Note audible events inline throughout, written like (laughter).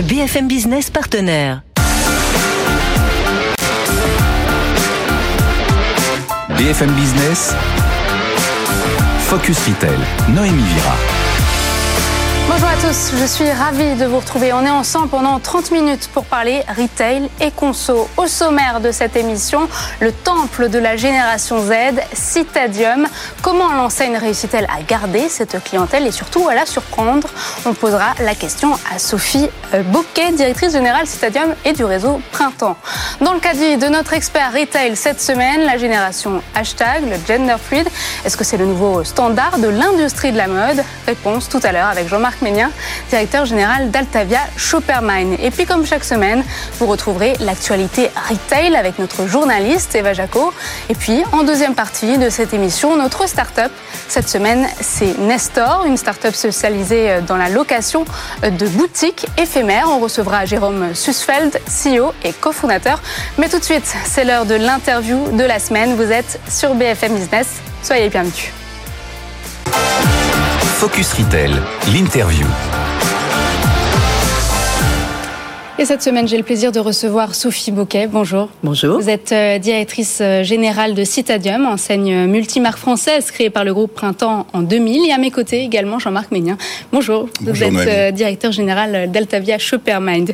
BFM Business partenaire. BFM Business, Focus Retail, Noémie Vira. Bonjour à tous, je suis ravie de vous retrouver. On est ensemble pendant 30 minutes pour parler retail et conso. Au sommaire de cette émission, le temple de la génération Z, Citadium. Comment l'enseigne réussit-elle à garder cette clientèle et surtout à la surprendre? On posera la question à Sophie euh, Bouquet, directrice générale Citadium et du réseau Printemps. Dans le cadre de notre expert retail cette semaine, la génération hashtag, le gender fluid. Est-ce que c'est le nouveau standard de l'industrie de la mode? Réponse tout à l'heure avec Jean-Marc Directeur général d'Altavia Shoppermine. Et puis comme chaque semaine, vous retrouverez l'actualité retail avec notre journaliste Eva Jaco. Et puis en deuxième partie de cette émission, notre start-up. Cette semaine, c'est Nestor, une start-up spécialisée dans la location de boutiques éphémères. On recevra Jérôme Susfeld, CEO et cofondateur. Mais tout de suite, c'est l'heure de l'interview de la semaine. Vous êtes sur BFM Business. Soyez bienvenus. Focus Retail, l'interview. Et cette semaine, j'ai le plaisir de recevoir Sophie Bouquet. Bonjour. Bonjour. Vous êtes euh, directrice euh, générale de Citadium, enseigne multimarque française créée par le groupe Printemps en 2000. Et à mes côtés également Jean-Marc Ménien. Bonjour. Bonjour Vous êtes euh, directeur général d'Altavia Shoppermind.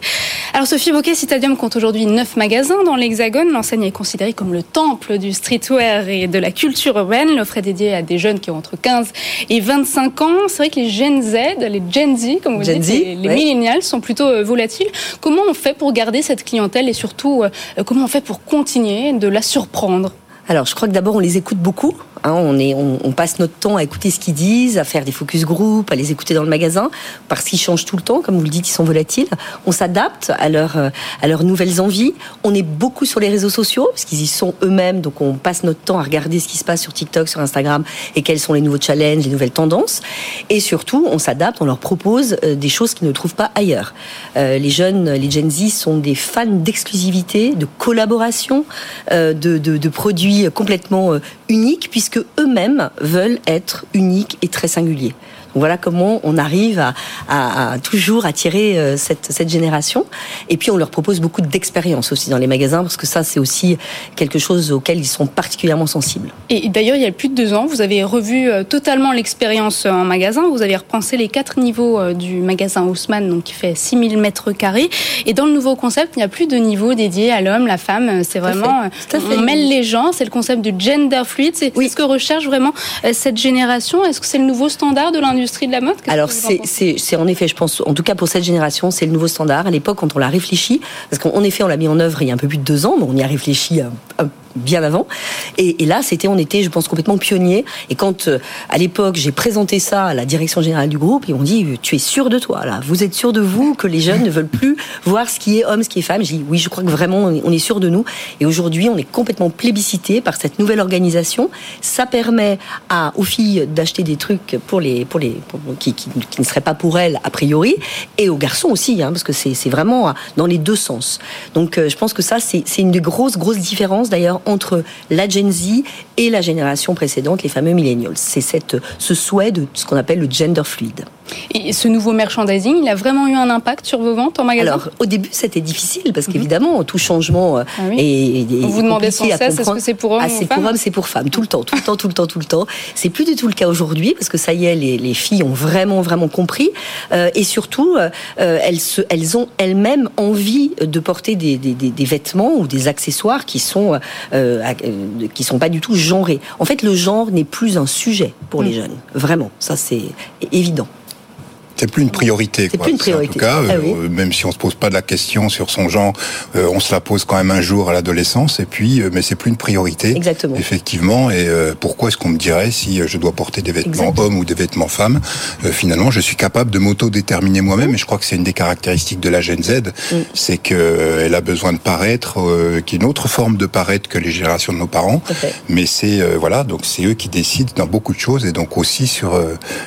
Alors Sophie Bouquet, Citadium compte aujourd'hui neuf magasins dans l'Hexagone. L'enseigne est considérée comme le temple du streetwear et de la culture urbaine. L'offre est dédiée à des jeunes qui ont entre 15 et 25 ans. C'est vrai que les Gen Z, les Gen Z, comme vous Gen dites, Z, les, les ouais. millennials sont plutôt volatiles. Comment on fait pour garder cette clientèle et surtout euh, comment on fait pour continuer de la surprendre? Alors, je crois que d'abord, on les écoute beaucoup. Hein, on, passe notre temps à écouter ce qu'ils disent, à faire des focus group, à les écouter dans le magasin, parce qu'ils changent tout le temps, comme vous le dites, ils sont volatiles. On s'adapte à, leur, à leurs nouvelles envies. On est beaucoup sur les réseaux sociaux, parce qu'ils y sont eux-mêmes, donc on passe notre temps à regarder ce qui se passe sur TikTok, sur Instagram, et quels sont les nouveaux challenges, les nouvelles tendances. Et surtout, on s'adapte, on leur propose des choses qu'ils ne trouvent pas ailleurs. Euh, les jeunes, les Gen Z sont des fans d'exclusivité, de collaboration, euh, de, de, produits complètement euh, uniques, puisque eux-mêmes veulent être uniques et très singuliers. Voilà comment on arrive à, à, à toujours attirer euh, cette, cette, génération. Et puis on leur propose beaucoup d'expérience aussi dans les magasins, parce que ça c'est aussi quelque chose auquel ils sont particulièrement sensibles. Et d'ailleurs, il y a plus de deux ans, vous avez revu euh, totalement l'expérience en magasin. Vous avez repensé les quatre niveaux euh, du magasin Haussmann, donc qui fait 6000 mètres carrés. Et dans le nouveau concept, il n'y a plus de niveau dédié à l'homme, la femme. C'est vraiment, on mêle les gens. C'est le concept du gender fluid. C'est oui. ce que recherche vraiment cette génération. Est-ce que c'est le nouveau standard de l'industrie de la mode Alors c'est en effet, je pense, en tout cas pour cette génération, c'est le nouveau standard. À l'époque, quand on l'a réfléchi, parce qu'en effet, on l'a mis en œuvre il y a un peu plus de deux ans, mais on y a réfléchi un, un bien avant. Et, là, c'était, on était, je pense, complètement pionniers. Et quand, euh, à l'époque, j'ai présenté ça à la direction générale du groupe, ils m'ont dit, tu es sûr de toi, là Vous êtes sûr de vous que les jeunes ne veulent plus voir ce qui est homme, ce qui est femme? J'ai dit, oui, je crois que vraiment, on est sûr de nous. Et aujourd'hui, on est complètement plébiscité par cette nouvelle organisation. Ça permet aux filles d'acheter des trucs pour les, pour les, qui, ne seraient pas pour elles, a priori, et aux garçons aussi, hein, parce que c'est vraiment dans les deux sens. Donc, euh, je pense que ça, c'est une des grosses, grosses différences, d'ailleurs, entre la Gen Z et la génération précédente, les fameux millennials. C'est ce souhait de ce qu'on appelle le gender fluide. Et ce nouveau merchandising, il a vraiment eu un impact sur vos ventes en magasin? Alors, au début, c'était difficile parce qu'évidemment, tout changement ah oui. est, est, Vous vous demandez sans cesse, est-ce que c'est pour hommes ah, C'est pour hommes, c'est pour femmes, tout le temps, tout le temps, tout le temps, tout le temps. C'est plus du tout le cas aujourd'hui parce que ça y est, les, les filles ont vraiment, vraiment compris. Euh, et surtout, euh, elles, se, elles ont elles-mêmes envie de porter des, des, des, vêtements ou des accessoires qui sont, euh, qui sont pas du tout En fait, le genre n'est plus un sujet pour les jeunes. Vraiment, ça c'est évident. C'est plus une priorité. C'est plus une priorité. En tout cas, Ah euh, même si on se pose pas de la question sur son genre, euh, on se la pose quand même un jour à l'adolescence. Et puis, euh, mais c'est plus une priorité. Exactement. Effectivement. Et pourquoi est-ce qu'on me dirait si je dois porter des vêtements Exactement. hommes ou des vêtements femmes? Finalement, je suis capable de m'auto-déterminer moi-même. Et je crois que c'est une des caractéristiques de la Gen Z, Mm. c'est qu'elle a besoin de paraître, qui est une autre forme de paraître que les générations de nos parents. Mais c'est voilà, donc c'est eux qui décident dans beaucoup de choses et donc aussi sur.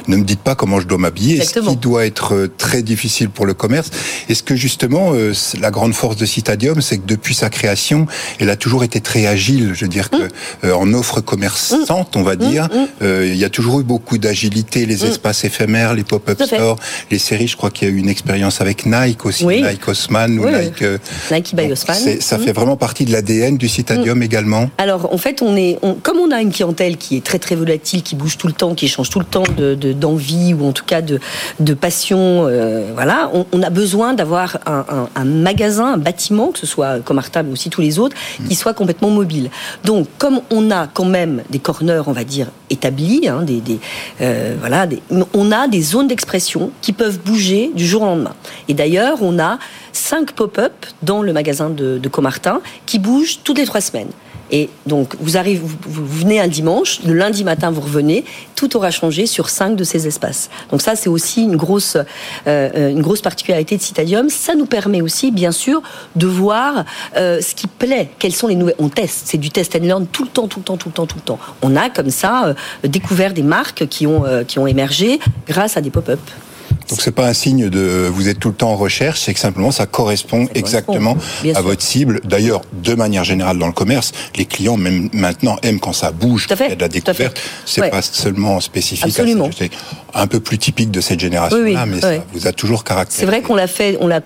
ne me dites pas comment je dois m'habiller. Exactement. Doit être euh, très difficile pour le commerce. Est-ce que justement euh, la grande force de Citadium, c'est que depuis sa création, elle a toujours été très agile. Je veux dire que euh, en offre commerçante, on va dire, euh, il y a toujours eu beaucoup d'agilité, les espaces éphémères, les pop-up stores, les séries. Je crois qu'il y a eu une expérience avec Nike aussi, Oui. Nike Osman ou Oui, oui. Nike. euh, Nike by Osman. Ça fait vraiment partie de l'ADN du Citadium également. Alors, en fait, on est, on- comme on a une clientèle qui est très très volatile, qui bouge tout le temps, qui change tout le temps de de- d'envie ou en tout cas de, de passion, euh, voilà, on, on a besoin d'avoir un, un- un magasin, un bâtiment, que ce soit Comartin mais aussi tous les autres, qui soit complètement mobile. Donc, comme on a quand même des corners, on va dire établis, hein, des, des, euh, voilà, des- on a des zones d'expression qui peuvent bouger du jour au lendemain. Et d'ailleurs, on a cinq pop-up dans le magasin de, de Comartin qui bougent toutes les trois semaines. Et donc, vous arrivez, vous, vous venez un dimanche, le lundi matin, vous revenez, tout aura changé sur cinq de ces espaces. Donc ça, c'est aussi une grosse, euh, une grosse particularité de Citadium. Ça nous permet aussi, bien sûr, de voir euh, ce qui plaît, quelles sont les nouvelles. On teste, c'est du test and learn tout le temps, tout le temps, tout le temps, tout le temps. On a comme ça euh, découvert des marques qui ont, qui ont émergé grâce à des pop-up. Donc c'est pas un signe de vous êtes tout le temps en recherche, c'est que simplement ça correspond exactement à votre cible. D'ailleurs, de manière générale dans le commerce, les clients même maintenant aiment quand ça bouge, il y a de la découverte. C'est Ouais. pas seulement spécifique Absolument. à. C'est un peu plus typique de cette génération-là, Oui, oui, mais ouais. ça vous a toujours caractérisé. C'est vrai qu'on l'a fait, on l'a,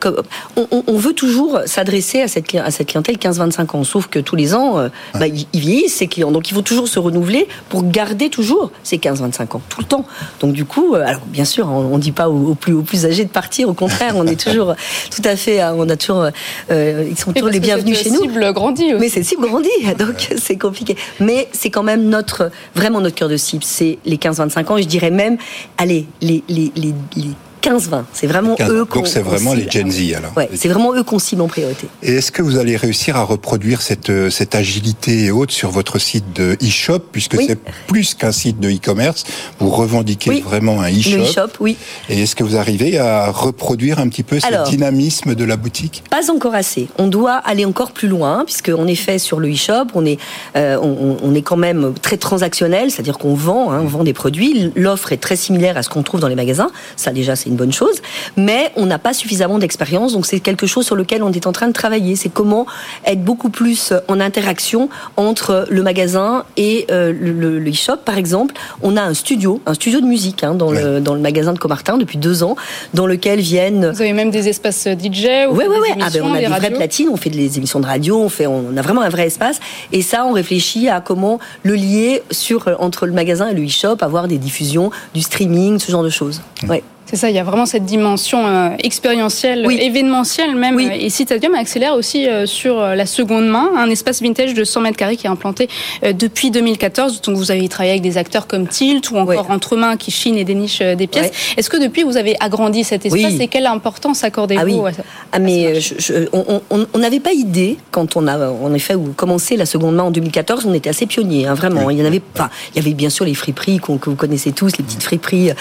on, on- on veut toujours s'adresser à cette, à cette clientèle 15-25 ans. Sauf que tous les ans, euh, bah, ils vieillissent ces clients. Donc il faut toujours se renouveler pour garder toujours ces 15-25 ans, tout le temps. Donc du coup, euh, alors bien sûr, on, on dit pas aux, aux plus, aux plus âgés de partir. Au contraire, on est toujours (laughs) tout à fait, euh, on a toujours, euh, ils sont toujours les bienvenus chez nous. cible grandit aussi. Mais cette cible grandit, (laughs) donc c'est compliqué. Mais c'est quand même notre, vraiment notre cœur de cible. C'est les 15-25 ans. Et je dirais même, allez, les, les, les, les 15-20. C'est vraiment 15. eux Donc qu'on c'est qu'on vraiment les cible. Gen Z alors. Ouais, c'est vraiment eux qu'on cible en priorité. Et est-ce que vous allez réussir à reproduire cette, euh, cette agilité et autres sur votre site de e-shop, puisque Oui. c'est plus qu'un site de e-commerce, vous revendiquez Oui. vraiment un Le e-shop. e-shop, oui. Et est-ce que vous arrivez à reproduire un petit peu ce dynamisme de la boutique? Pas encore assez. On doit aller encore plus loin, puisque en effet sur le e-shop, on est, euh, on, on est quand même très transactionnel, c'est-à-dire qu'on vend, hein, on vend des produits. L'offre est très similaire à ce qu'on trouve dans les magasins. Ça déjà, c'est une bonne chose. Mais on n'a pas suffisamment d'expérience, donc c'est quelque chose sur lequel on est en train de travailler. C'est comment être beaucoup plus en interaction entre le magasin et euh, le, le e-shop. Par exemple, on a un studio, un studio de musique hein, dans, le, dans le magasin de Comartin depuis deux ans, dans lequel viennent Vous avez même des espaces DJ ou Ouais, ouais, ouais. Ah, ben, on a des des vraies platines, on fait des émissions de radio, on fait, on a vraiment un vrai espace. Et ça, on réfléchit à comment le lier sur, entre le magasin et le e-shop, avoir des diffusions, du streaming, ce genre de choses. Ouais. C'est ça, il y a vraiment cette dimension euh, expérientielle, Oui. événementielle même. Oui. Et Citadium accélère aussi euh, sur euh, la seconde main, un espace vintage de 100 mètres carrés qui est implanté euh, depuis 2014. Donc vous avez travaillé avec des acteurs comme Tilt ou encore Ouais. Entremain qui chine et déniche des pièces. Est-ce que depuis vous avez agrandi cet espace Oui. et quelle importance accordez-vous Ah oui. à ça? Ah mais je- je- on- n'avait pas idée quand on a en effet commencé la seconde main en 2014. On était assez pionniers, hein, vraiment. Il y en avait pas. Il y avait bien sûr les friperies que vous connaissez tous, les petites friperies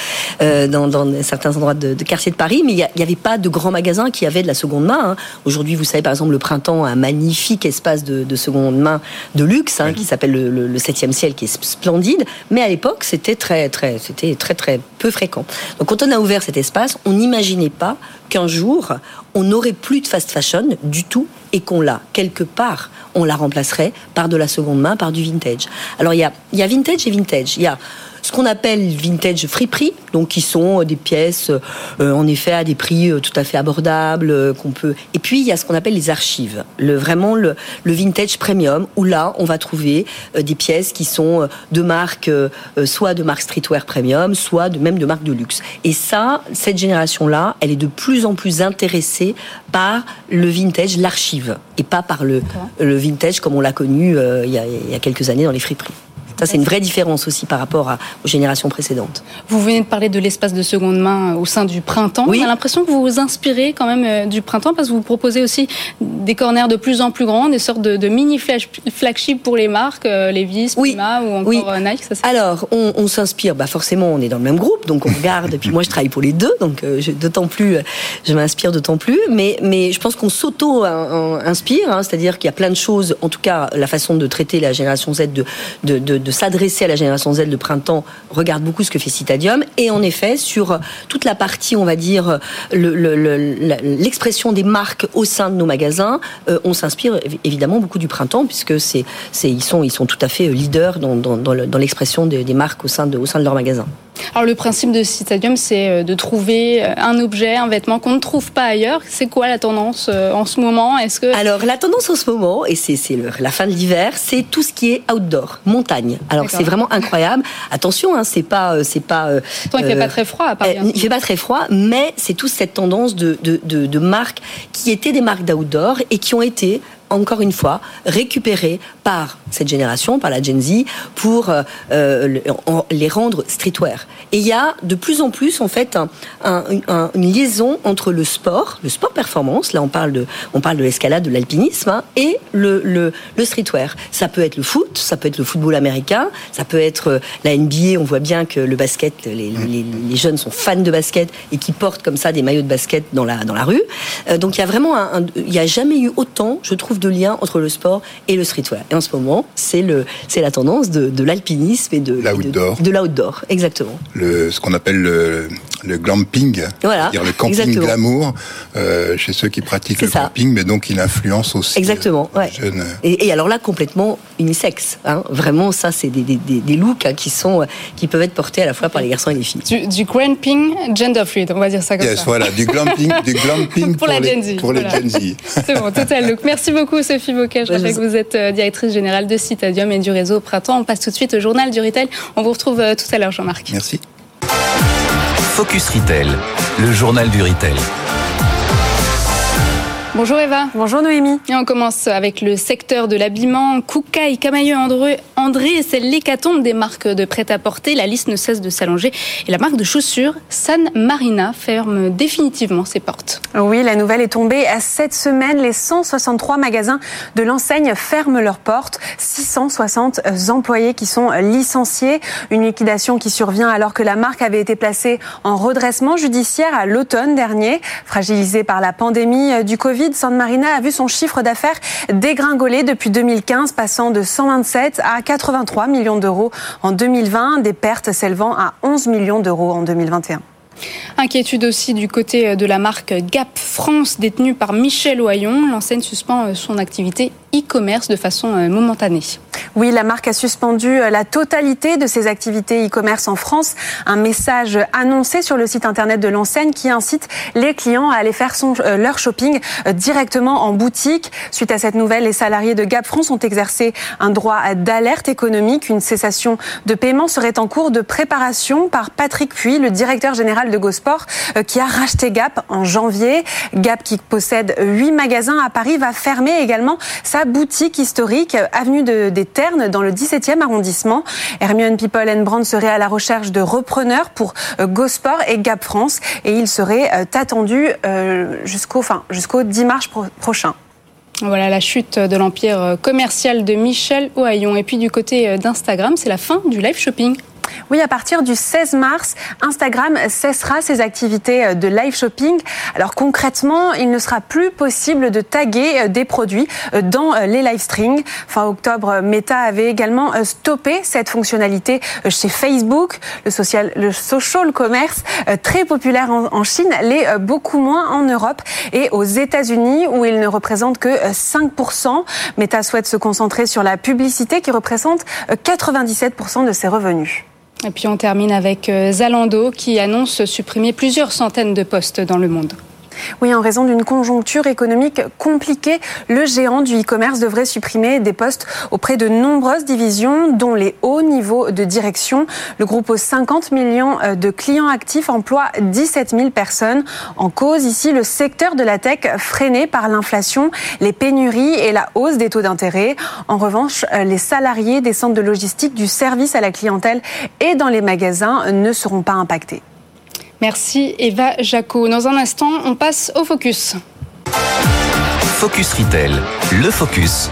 dans, dans certains endroits de, de quartier de Paris, mais il n'y avait pas de grands magasins qui avaient de la seconde main. hein. Aujourd'hui, vous savez par exemple le printemps a un magnifique espace de, de seconde main de luxe hein, qui s'appelle le, le, le 7e ciel, qui est splendide. Mais à l'époque, c'était très très c'était très très peu fréquent. Donc quand on a ouvert cet espace, on n'imaginait pas qu'un jour on n'aurait plus de fast fashion du tout et qu'on l'a quelque part, on la remplacerait par de la seconde main, par du vintage. Alors il y a, il y a vintage et vintage. Il y a ce qu'on appelle vintage friperie, donc qui sont euh, des pièces, euh, en effet, à des prix euh, tout à fait abordables, euh, qu'on peut. Et puis il y a ce qu'on appelle les archives, le vraiment le, le vintage premium, où là on va trouver euh, des pièces qui sont euh, de marque, euh, euh, soit de marque streetwear premium, soit de même de marque de luxe. Et ça, cette génération-là, elle est de plus en plus intéressée par le vintage, l'archive, et pas par le, le vintage comme on l'a connu euh, il, y a, il y a quelques années dans les friperies. Ça, c'est une vraie différence aussi par rapport à, aux générations précédentes. Vous venez de parler de l'espace de seconde main au sein du printemps. Oui. On a l'impression que vous vous inspirez quand même euh, du printemps parce que vous proposez aussi des corners de plus en plus grands, des sortes de, de mini flash- flagships pour les marques, euh, Levi's, Oui. Puma ou encore Oui. euh, Nike. Ça, c'est- Alors, on, on s'inspire, bah forcément, on est dans le même groupe, donc on (laughs) regarde. et puis moi, je travaille pour les deux, donc euh, je- d'autant plus, euh, je m'inspire d'autant plus. Mais, mais je pense qu'on s'auto-inspire, hein, c'est-à-dire qu'il y a plein de choses. En tout cas, la façon de traiter la génération Z, de, de, de, de s'adresser à la génération Z de printemps, regarde beaucoup ce que fait Citadium. Et en effet, sur toute la partie, on va dire, l'expression des marques au sein de nos magasins, euh, on s'inspire évi- évidemment beaucoup du printemps, puisque c'est, ils sont, ils sont tout à fait leaders dans, dans, dans le- dans l'expression des, marques au sein de, au sein de leur magasin. Alors le principe de Citadium, c'est euh, de trouver euh, un objet, un vêtement qu'on ne trouve pas ailleurs. C'est quoi la tendance euh, en ce moment? Est-ce que Alors la tendance en ce moment, et c'est la fin de l'hiver, c'est tout ce qui est outdoor, montagne. Alors c'est vraiment incroyable. Attention, hein, c'est pas, c'est pas. euh, il fait pas très froid à Paris. Euh, il fait pas très froid, mais c'est toute cette tendance de, de, de, de marques qui étaient des marques d'outdoor et qui ont été encore une fois récupérées par cette génération, par la Gen Z, pour euh, euh, les rendre streetwear. Et il y a de plus en plus en fait un- un- un- une liaison entre le sport, le sport performance, là on parle de, on parle de l'escalade, de l'alpinisme, hein, et le, le, le streetwear. Ça peut être le foot, ça peut être le football américain, ça peut être euh, la NBA. On voit bien que le basket, les, les, les jeunes sont fans de basket et qui portent comme ça des maillots de basket dans la, dans la rue. Euh, donc il y a vraiment, un, il n'y a jamais eu autant, je trouve, de lien entre le sport et le streetwear. Et en ce moment, c'est le, c'est la tendance de, de l'alpinisme et de L'outdoor. De, de l'outdoor, exactement. le, ce qu'on appelle le, le glamping, Voilà, c'est-à-dire le camping exactement. glamour euh, chez ceux qui pratiquent le ça. camping, mais donc il influence aussi Exactement, euh, ouais. les jeunes. Et, et alors là, complètement unisexe. Hein. Vraiment, ça, c'est des, des, des, des looks hein, qui sont, euh, qui peuvent être portés à la fois par les garçons et les filles. Du, du glamping gender fluid, on va dire ça comme Yes, ça. voilà, du glamping, du (laughs) glamping Pour la les, Gen Z, pour les voilà. Gen Z. (laughs) C'est bon, total look. Merci beaucoup Sophie Bocage. Je rappelle que vous êtes directrice générale de Citadium et du réseau Printemps. On passe tout de suite au journal du retail. On vous retrouve tout à l'heure Jean-Marc. Merci. Focus Retail, le journal du retail. Bonjour Eva. Bonjour Noémie. Et on commence avec le secteur de l'habillement. Koukaï, Camailleux, André, André c'est l'hécatombe des marques de prêt-à-porter. La liste ne cesse de s'allonger. Et la marque de chaussures, San Marina, ferme définitivement ses portes. Oui, la nouvelle est tombée. À cette semaine, les 163 magasins de l'enseigne ferment leurs portes. 660 employés qui sont licenciés. Une liquidation qui survient alors que la marque avait été placée en redressement judiciaire à l'automne dernier. Fragilisée par la pandémie du Covid, San Marina a vu son chiffre d'affaires dégringoler depuis 2015, passant de 127 à 83 millions d'euros en 2020, des pertes s'élevant à 11 millions d'euros en 2021. Inquiétude aussi du côté de la marque Gap France, détenue par Michel Oyon. L'enseigne suspend euh, son activité e-commerce de façon euh, momentanée. Oui, la marque a suspendu euh, la totalité de ses activités e-commerce en France. Un message annoncé sur le site internet de l'enseigne qui incite les clients à aller faire euh, leur shopping euh, directement en boutique. Suite à cette nouvelle, les salariés de Gap France ont exercé un droit d'alerte économique. Une cessation de paiement serait en cours de préparation par Patrick Puy, le directeur général de GoSport, euh, qui a racheté Gap en janvier. Gap, qui possède huit magasins à Paris, va fermer également sa boutique historique, euh, avenue de- des Ternes, dans le 17e arrondissement. Hermione People and Brand serait à la recherche de repreneurs pour euh, GoSport et Gap France, et il serait attendu jusqu'au enfin, jusqu'au 10 mars pro- prochain. Voilà la chute de l'empire commercial de Michel Ohaillon. Et puis du côté d'Instagram, c'est la fin du live shopping. Oui, à partir du 16 mars, Instagram cessera ses activités euh, de live shopping. Alors concrètement, il ne sera plus possible de taguer euh, des produits euh, dans les live streams. Fin octobre, Meta avait également stoppé cette fonctionnalité chez Facebook. Le social, le social commerce, très populaire en, Chine, l'est beaucoup moins en Europe et aux États-Unis où il ne représente que euh, 5%. Meta souhaite se concentrer sur la publicité qui représente euh, 97% de ses revenus. Et puis on termine avec euh, Zalando qui annonce supprimer plusieurs centaines de postes dans le monde. Oui, en raison d'une conjoncture économique compliquée, le géant du e-commerce devrait supprimer des postes auprès de nombreuses divisions, dont les hauts niveaux de direction. Le groupe aux 50 millions euh, de clients actifs emploie 17 000 personnes. En cause ici, le secteur de la tech freiné par l'inflation, les pénuries et la hausse des taux d'intérêt. En revanche, euh, les salariés des centres de logistique, du service à la clientèle et dans les magasins ne seront pas impactés. Merci Eva Jaco. Dans un instant, on passe au focus. Focus Retail, le focus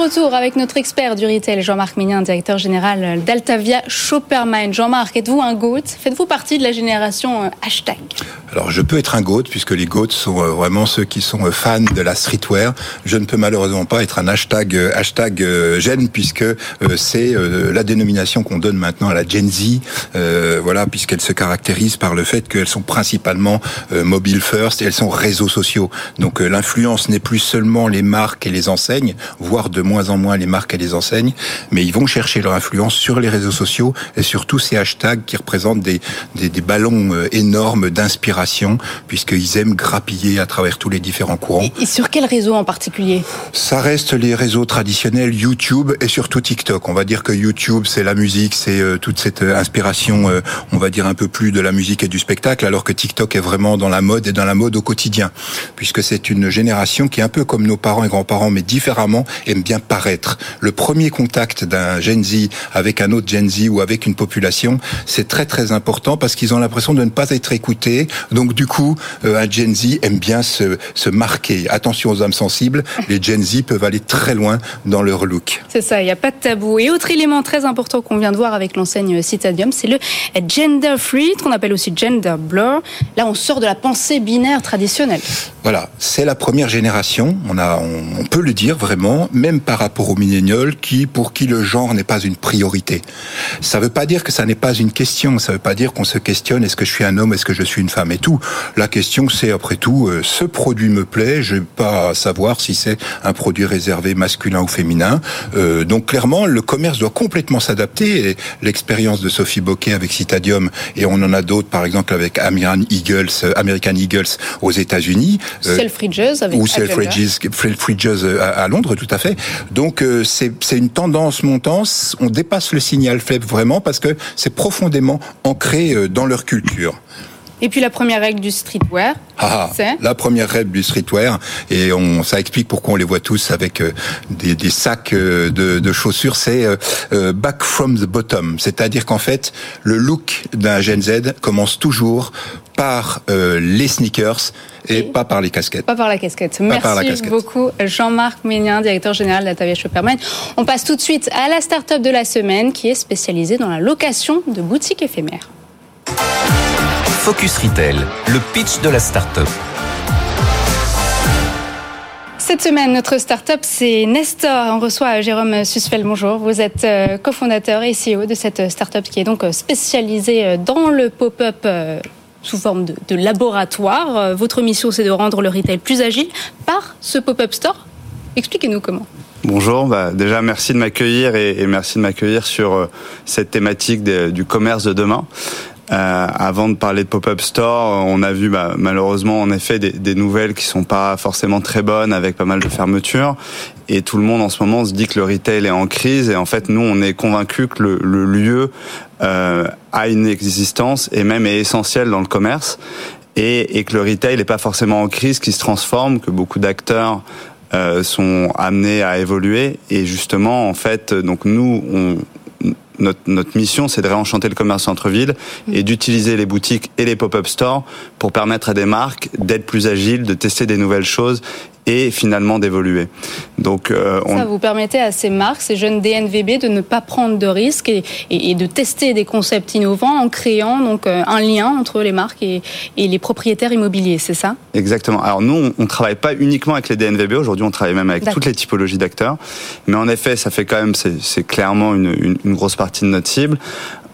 retour avec notre expert du retail, Jean-Marc Mignin, directeur général d'Altavia Shoppermine. Jean-Marc, êtes-vous un GOAT? Faites-vous partie de la génération euh, hashtag? Alors, je peux être un GOAT, puisque les GOATs sont euh, vraiment ceux qui sont euh, fans de la streetwear. Je ne peux malheureusement pas être un hashtag, hashtag puisque c'est la dénomination qu'on donne maintenant à la Gen Z, voilà, puisqu'elle se caractérise par le fait qu'elles sont principalement mobile first et elles sont réseaux sociaux. Donc, l'influence n'est plus seulement les marques et les enseignes, voire de moins en moins les marques et les enseignes, mais ils vont chercher leur influence sur les réseaux sociaux et sur tous ces hashtags qui représentent des, des, des ballons euh, énormes d'inspiration, puisqu'ils aiment grappiller à travers tous les différents courants. Et, sur quel réseau en particulier? Ça reste les réseaux traditionnels, YouTube et surtout TikTok. On va dire que YouTube, c'est la musique, c'est euh, toute cette euh, inspiration, on va dire un peu plus de la musique et du spectacle, alors que TikTok est vraiment dans la mode et dans la mode au quotidien, puisque c'est une génération qui est un peu comme nos parents et grands-parents, mais différemment, aime bien paraître. Le premier contact d'un Gen Z avec un autre Gen Z ou avec une population, c'est très très important parce qu'ils ont l'impression de ne pas être écoutés. Donc du coup, euh, un Gen Z aime bien se, se marquer. Attention aux âmes sensibles, les Gen Z peuvent aller très loin dans leur look. C'est ça, il n'y a pas de tabou. Et autre élément très important qu'on vient de voir avec l'enseigne Citadium, c'est le gender free, qu'on appelle aussi gender blur. Là, on sort de la pensée binaire traditionnelle. Voilà, c'est la première génération, on, a, on, peut le dire vraiment, même par rapport aux millénials, qui, pour qui le genre n'est pas une priorité. Ça ne veut pas dire que ça n'est pas une question, ça ne veut pas dire qu'on se questionne est-ce que je suis un homme, est-ce que je suis une femme et tout. La question c'est après tout, euh, ce produit me plaît, je vais pas savoir si c'est un produit réservé masculin ou féminin. Euh, donc clairement, le commerce doit complètement s'adapter. L'expérience de Sophie Bocquet avec Citadium, et on en a d'autres, par exemple avec American Eagles, euh, American Eagles aux États-Unis, euh, Selfridges avec ou Selfridges, euh, à, Londres, tout à fait. Donc euh, c'est une tendance montante. On dépasse le signal faible vraiment parce que c'est profondément ancré dans leur culture. Et puis la première règle du streetwear, ah, c'est La première règle du streetwear, et on, ça explique pourquoi on les voit tous avec des, des, sacs de, de chaussures, c'est back from the bottom. C'est-à-dire qu'en fait, le look d'un Gen Z commence toujours par les sneakers et, pas par les casquettes. Pas par la casquette. Merci beaucoup Jean-Marc Ménien, directeur général d'Atavia Shopperman. On passe tout de suite à la start-up de la semaine qui est spécialisée dans la location de boutiques éphémères. Focus Retail, le pitch de la start-up. Cette semaine, notre start-up, c'est Nestor. On reçoit Jérôme Susfeld. Bonjour. Vous êtes euh, cofondateur et CEO de cette start-up qui est donc spécialisée euh, dans le pop-up euh, sous forme de, laboratoire. Euh, votre mission, c'est de rendre le retail plus agile par ce pop-up store. Expliquez-nous comment. Bonjour, bah déjà merci de m'accueillir et, merci de m'accueillir sur euh, cette thématique du commerce de demain. Euh, avant de parler de pop-up store, on a vu bah, malheureusement en effet des, des, nouvelles qui sont pas forcément très bonnes avec pas mal de fermetures. Et tout le monde en ce moment se dit que le retail est en crise. Et en fait, nous, on est convaincus que le, le lieu euh, a une existence et même est essentiel dans le commerce. Et, et que le retail n'est pas forcément en crise, qui se transforme, que beaucoup d'acteurs euh, sont amenés à évoluer. Et justement, en fait, donc nous, on, notre, notre mission, c'est de réenchanter le commerce centre-ville et d'utiliser les boutiques et les pop-up stores pour permettre à des marques d'être plus agiles, de tester des nouvelles choses et finalement d'évoluer. Donc, euh, on... ça vous permettait à ces marques, ces jeunes DNVB, de ne pas prendre de risques et, et, de tester des concepts innovants en créant donc euh, un lien entre les marques et, et les propriétaires immobiliers, c'est ça? Exactement. Alors nous, on, ne travaille pas uniquement avec les DNVB. Aujourd'hui, on travaille même avec toutes les typologies d'acteurs. Mais en effet, ça fait quand même, c'est clairement une, une, une grosse partie de notre cible.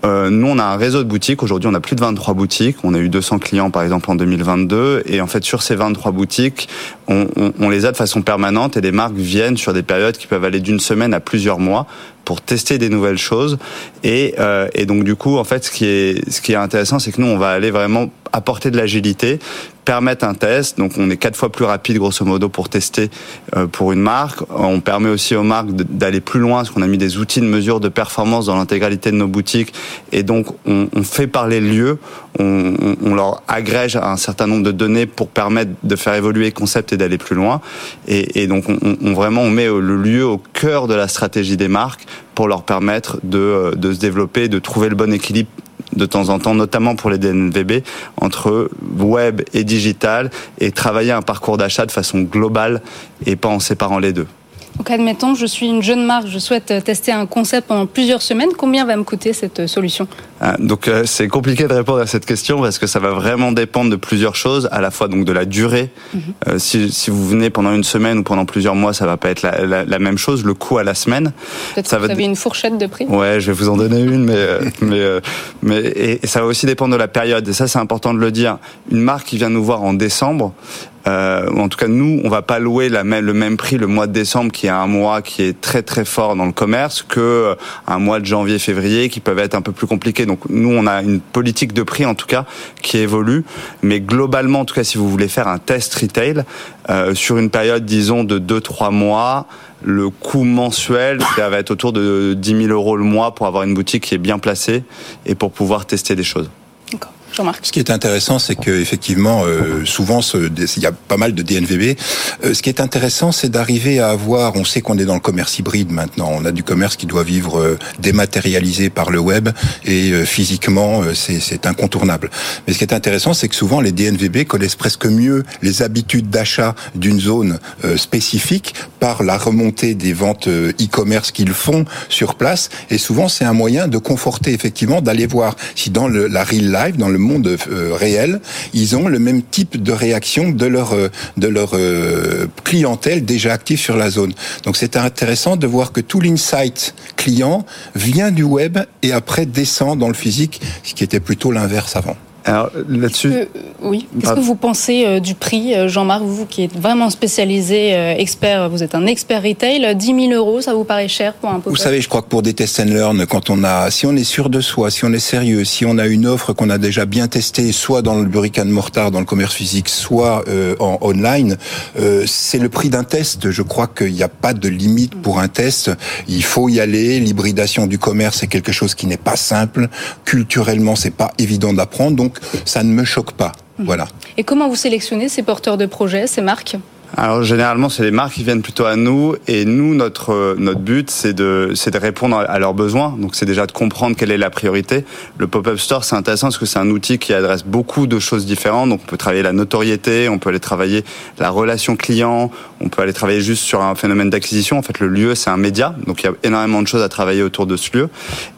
Euh, nous, on a un réseau de boutiques. Aujourd'hui, on a plus de 23 boutiques. On a eu 200 clients, par exemple, en 2022. Et en fait, sur ces 23 boutiques, on, on, on, les a de façon permanente et les marques viennent sur des périodes qui peuvent aller d'une semaine à plusieurs mois pour tester des nouvelles choses. Et, euh, et donc du coup, en fait, ce qui est, ce qui est intéressant, c'est que nous, on va aller vraiment apporter de l'agilité, permettre un test. Donc on est quatre fois plus rapide, grosso modo, pour tester euh, pour une marque. On permet aussi aux marques d'aller plus loin, parce qu'on a mis des outils de mesure de performance dans l'intégralité de nos boutiques. Et donc on, on fait parler le lieu, on, on, leur agrège un certain nombre de données pour permettre de faire évoluer le concept et d'aller plus loin. Et, et donc on, on, vraiment on met le lieu au cœur de la stratégie des marques pour leur permettre de, de se développer, de trouver le bon équilibre de temps en temps, notamment pour les DNVB, entre web et digital, et travailler un parcours d'achat de façon globale et pas en séparant les deux. Donc admettons, je suis une jeune marque, je souhaite tester un concept pendant plusieurs semaines. Combien va me coûter cette solution? Ah, Donc euh, c'est compliqué de répondre à cette question parce que ça va vraiment dépendre de plusieurs choses, à la fois donc de la durée. Mm -hmm. euh, si, si, vous venez pendant une semaine ou pendant plusieurs mois, ça va pas être la, la, la même chose. Le coût à la semaine. Peut-être que vous avez une fourchette de prix? Ouais, je vais vous en donner une, mais euh, (laughs) mais euh, mais et, et ça va aussi dépendre de la période. Et ça, c'est important de le dire. Une marque qui vient nous voir en décembre, euh, en tout cas nous, on va pas louer la même, le même prix le mois de décembre qui est un mois qui est très très fort dans le commerce que euh, un mois de janvier février qui peuvent être un peu plus compliqués. Donc nous on a une politique de prix en tout cas qui évolue, mais globalement en tout cas si vous voulez faire un test retail euh, sur une période disons de 2-3 mois le coût mensuel ça va être autour de 10 000 euros le mois pour avoir une boutique qui est bien placée et pour pouvoir tester des choses. Ce qui est intéressant, c'est que effectivement, euh, souvent, il y a pas mal de DNVB. Euh, ce qui est intéressant, c'est d'arriver à avoir. On sait qu'on est dans le commerce hybride maintenant. On a du commerce qui doit vivre euh, dématérialisé par le web et euh, physiquement, euh, c'est incontournable. Mais ce qui est intéressant, c'est que souvent les DNVB connaissent presque mieux les habitudes d'achat d'une zone euh, spécifique par la remontée des ventes e-commerce qu'ils font sur place. Et souvent, c'est un moyen de conforter effectivement d'aller voir si dans le, la real life, dans le monde euh, réel, ils ont le même type de réaction de leur euh, de leur euh, clientèle déjà active sur la zone. Donc c'est intéressant de voir que tout l'insight client vient du web et après descend dans le physique, ce qui était plutôt l'inverse avant. Alors là-dessus, euh, oui. Qu'est-ce que vous pensez euh, du prix, Jean-Marc, vous qui êtes vraiment spécialisé, euh, expert, vous êtes un expert retail, 10 000 euros, ça vous paraît cher pour un Vous savez, je crois que pour des test and learn, quand on a, si on est sûr de soi, si on est sérieux, si on a une offre qu'on a déjà bien testée, soit dans le burrican mortar, dans le commerce physique, soit euh, en online, euh, c'est le prix d'un test. Je crois qu'il n'y a pas de limite pour un test. Il faut y aller. L'hybridation du commerce est quelque chose qui n'est pas simple. Culturellement, c'est pas évident d'apprendre. Donc ça ne me choque pas. Voilà. Et comment vous sélectionnez ces porteurs de projets, ces marques alors généralement, c'est les marques qui viennent plutôt à nous, et nous, notre notre but, c'est de c'est de répondre à leurs besoins. Donc c'est déjà de comprendre quelle est la priorité. Le pop-up store, c'est intéressant parce que c'est un outil qui adresse beaucoup de choses différentes. Donc on peut travailler la notoriété, on peut aller travailler la relation client, on peut aller travailler juste sur un phénomène d'acquisition. En fait, le lieu, c'est un média, donc il y a énormément de choses à travailler autour de ce lieu.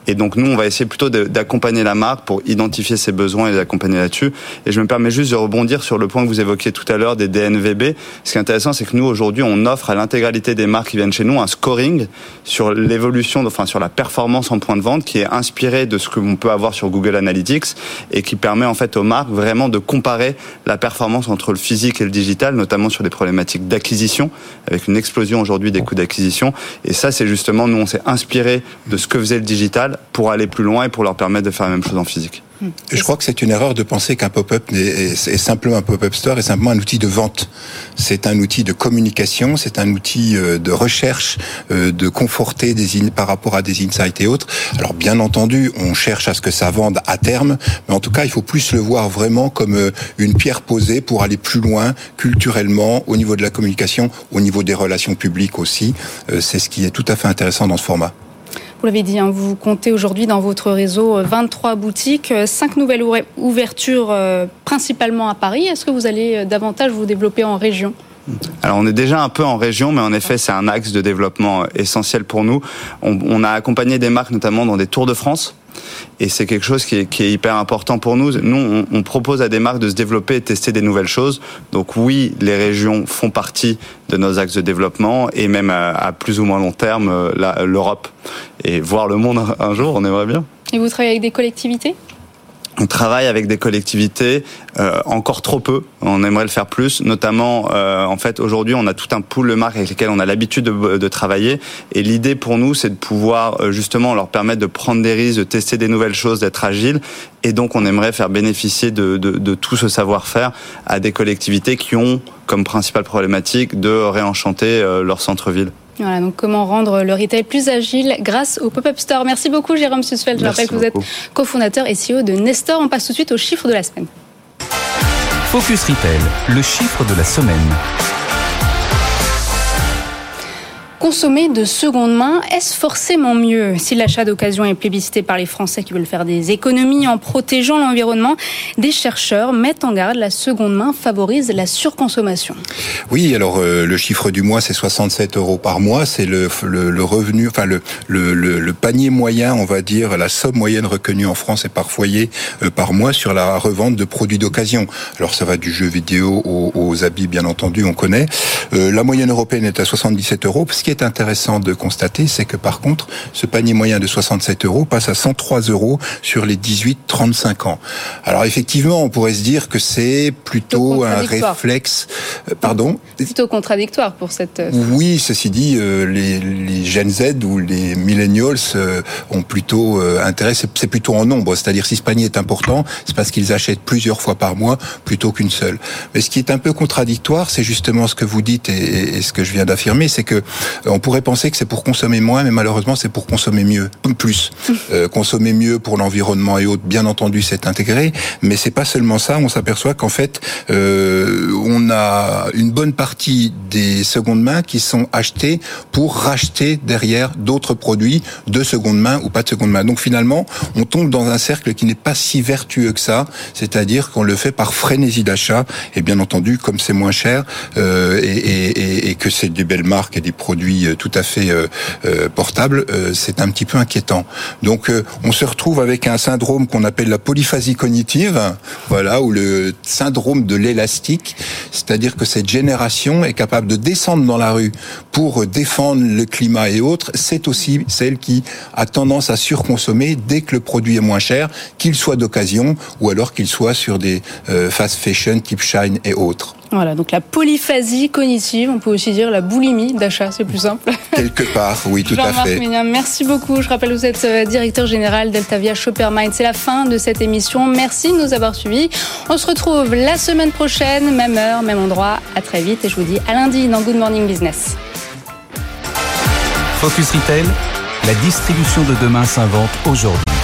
Et donc nous, on va essayer plutôt d'accompagner la marque pour identifier ses besoins et les accompagner là-dessus. Et je me permets juste de rebondir sur le point que vous évoquiez tout à l'heure des DNVB. Ce qui est intéressant, c'est que nous aujourd'hui, on offre à l'intégralité des marques qui viennent chez nous un scoring sur l'évolution, enfin sur la performance en point de vente, qui est inspiré de ce que l'on peut avoir sur Google Analytics et qui permet en fait aux marques vraiment de comparer la performance entre le physique et le digital, notamment sur des problématiques d'acquisition, avec une explosion aujourd'hui des coûts d'acquisition. Et ça, c'est justement nous, on s'est inspiré de ce que faisait le digital pour aller plus loin et pour leur permettre de faire la même chose en physique. Je crois que c'est une erreur de penser qu'un pop-up est, simplement un pop-up store est simplement un outil de vente. C'est un outil de communication, c'est un outil de recherche, de conforter des in, par rapport à des insights et autres. Alors bien entendu, on cherche à ce que ça vende à terme, mais en tout cas, il faut plus le voir vraiment comme une pierre posée pour aller plus loin culturellement, au niveau de la communication, au niveau des relations publiques aussi. C'est ce qui est tout à fait intéressant dans ce format. Vous l'avez dit, hein, vous comptez aujourd'hui dans votre réseau 23 boutiques, 5 nouvelles ouvertures principalement à Paris. Est-ce que vous allez davantage vous développer en région? Alors on est déjà un peu en région, mais en effet c'est un axe de développement essentiel pour nous. On, a accompagné des marques notamment dans des tours de France. Et c'est quelque chose qui est, hyper important pour nous. Nous, on, propose à des marques de se développer et tester des nouvelles choses. Donc oui, les régions font partie de nos axes de développement et même à, à plus ou moins long terme, l'Europe et voir le monde (laughs) un jour, on aimerait bien. Et vous travaillez avec des collectivités? On travaille avec des collectivités euh, encore trop peu. On aimerait le faire plus, notamment euh, en fait aujourd'hui on a tout un pool de marques avec lesquelles on a l'habitude de, de, travailler. Et l'idée pour nous c'est de pouvoir euh, justement leur permettre de prendre des risques, de tester des nouvelles choses, d'être agile. Et donc on aimerait faire bénéficier de, de, de tout ce savoir-faire à des collectivités qui ont comme principale problématique de réenchanter leur centre-ville. Voilà, donc comment rendre le retail plus agile grâce au pop-up store. Merci beaucoup Jérôme Susfeld. Je rappelle que vous êtes cofondateur et CEO de Nestor. On passe tout de suite au chiffre de la semaine. Focus Retail, le chiffre de la semaine. Consommer de seconde main, est-ce forcément mieux Si l'achat d'occasion est plébiscité par les Français qui veulent faire des économies en protégeant l'environnement, des chercheurs mettent en garde la seconde main favorise la surconsommation. Oui, alors euh, le chiffre du mois, c'est 67 euros par mois. C'est le, revenu, enfin le, panier moyen, on va dire, la somme moyenne reconnue en France et par foyer euh, par mois sur la revente de produits d'occasion. Alors ça va du jeu vidéo aux, aux habits, bien entendu, on connaît. Euh, la moyenne européenne est à 77 euros. Parce qui est intéressant de constater, c'est que par contre, ce panier moyen de 67 euros passe à 103 euros sur les 18-35 ans. Alors effectivement, on pourrait se dire que c'est plutôt un réflexe. Euh, pardon? Plutôt contradictoire pour cette. Euh, oui, ceci dit, euh, les, les Gen Z ou les millennials ont plutôt intérêt. C'est plutôt en nombre, c'est-à-dire si ce panier est important, c'est parce qu'ils achètent plusieurs fois par mois plutôt qu'une seule. Mais ce qui est un peu contradictoire, c'est justement ce que vous dites et, et ce que je viens d'affirmer, c'est que on pourrait penser que c'est pour consommer moins, mais malheureusement c'est pour consommer mieux, plus. (laughs) Euh, consommer mieux pour l'environnement et autres, bien entendu, c'est intégré, mais c'est pas seulement ça. On s'aperçoit qu'en fait, euh, on a une bonne partie des secondes mains qui sont achetées pour racheter derrière d'autres produits de seconde main ou pas de seconde main. Donc finalement, on tombe dans un cercle qui n'est pas si vertueux que ça, c'est-à-dire qu'on le fait par frénésie d'achat et bien entendu, comme c'est moins cher euh, et, et, et que c'est des belles marques et des produits euh, tout à fait euh, euh, portable, c'est un petit peu inquiétant. Donc on se retrouve avec un syndrome qu'on appelle la polyphasie cognitive, voilà, ou le syndrome de l'élastique, c'est-à-dire que cette génération est capable de descendre dans la rue pour défendre le climat et autres. C'est aussi celle qui a tendance à surconsommer dès que le produit est moins cher, qu'il soit d'occasion ou alors qu'il soit sur des fast fashion type Shine et autres. Voilà, donc la polyphasie cognitive, on peut aussi dire la boulimie d'achat, c'est plus simple. (laughs) Quelque part, oui, tout à fait. merci beaucoup. Je rappelle que vous êtes euh, directeur général d'Eltavia Shoppermind. C'est la fin de cette émission. Merci de nous avoir suivis. On se retrouve la semaine prochaine, même heure, même endroit. À très vite et je vous dis à lundi dans Good Morning Business. Focus Retail, la distribution de demain s'invente aujourd'hui.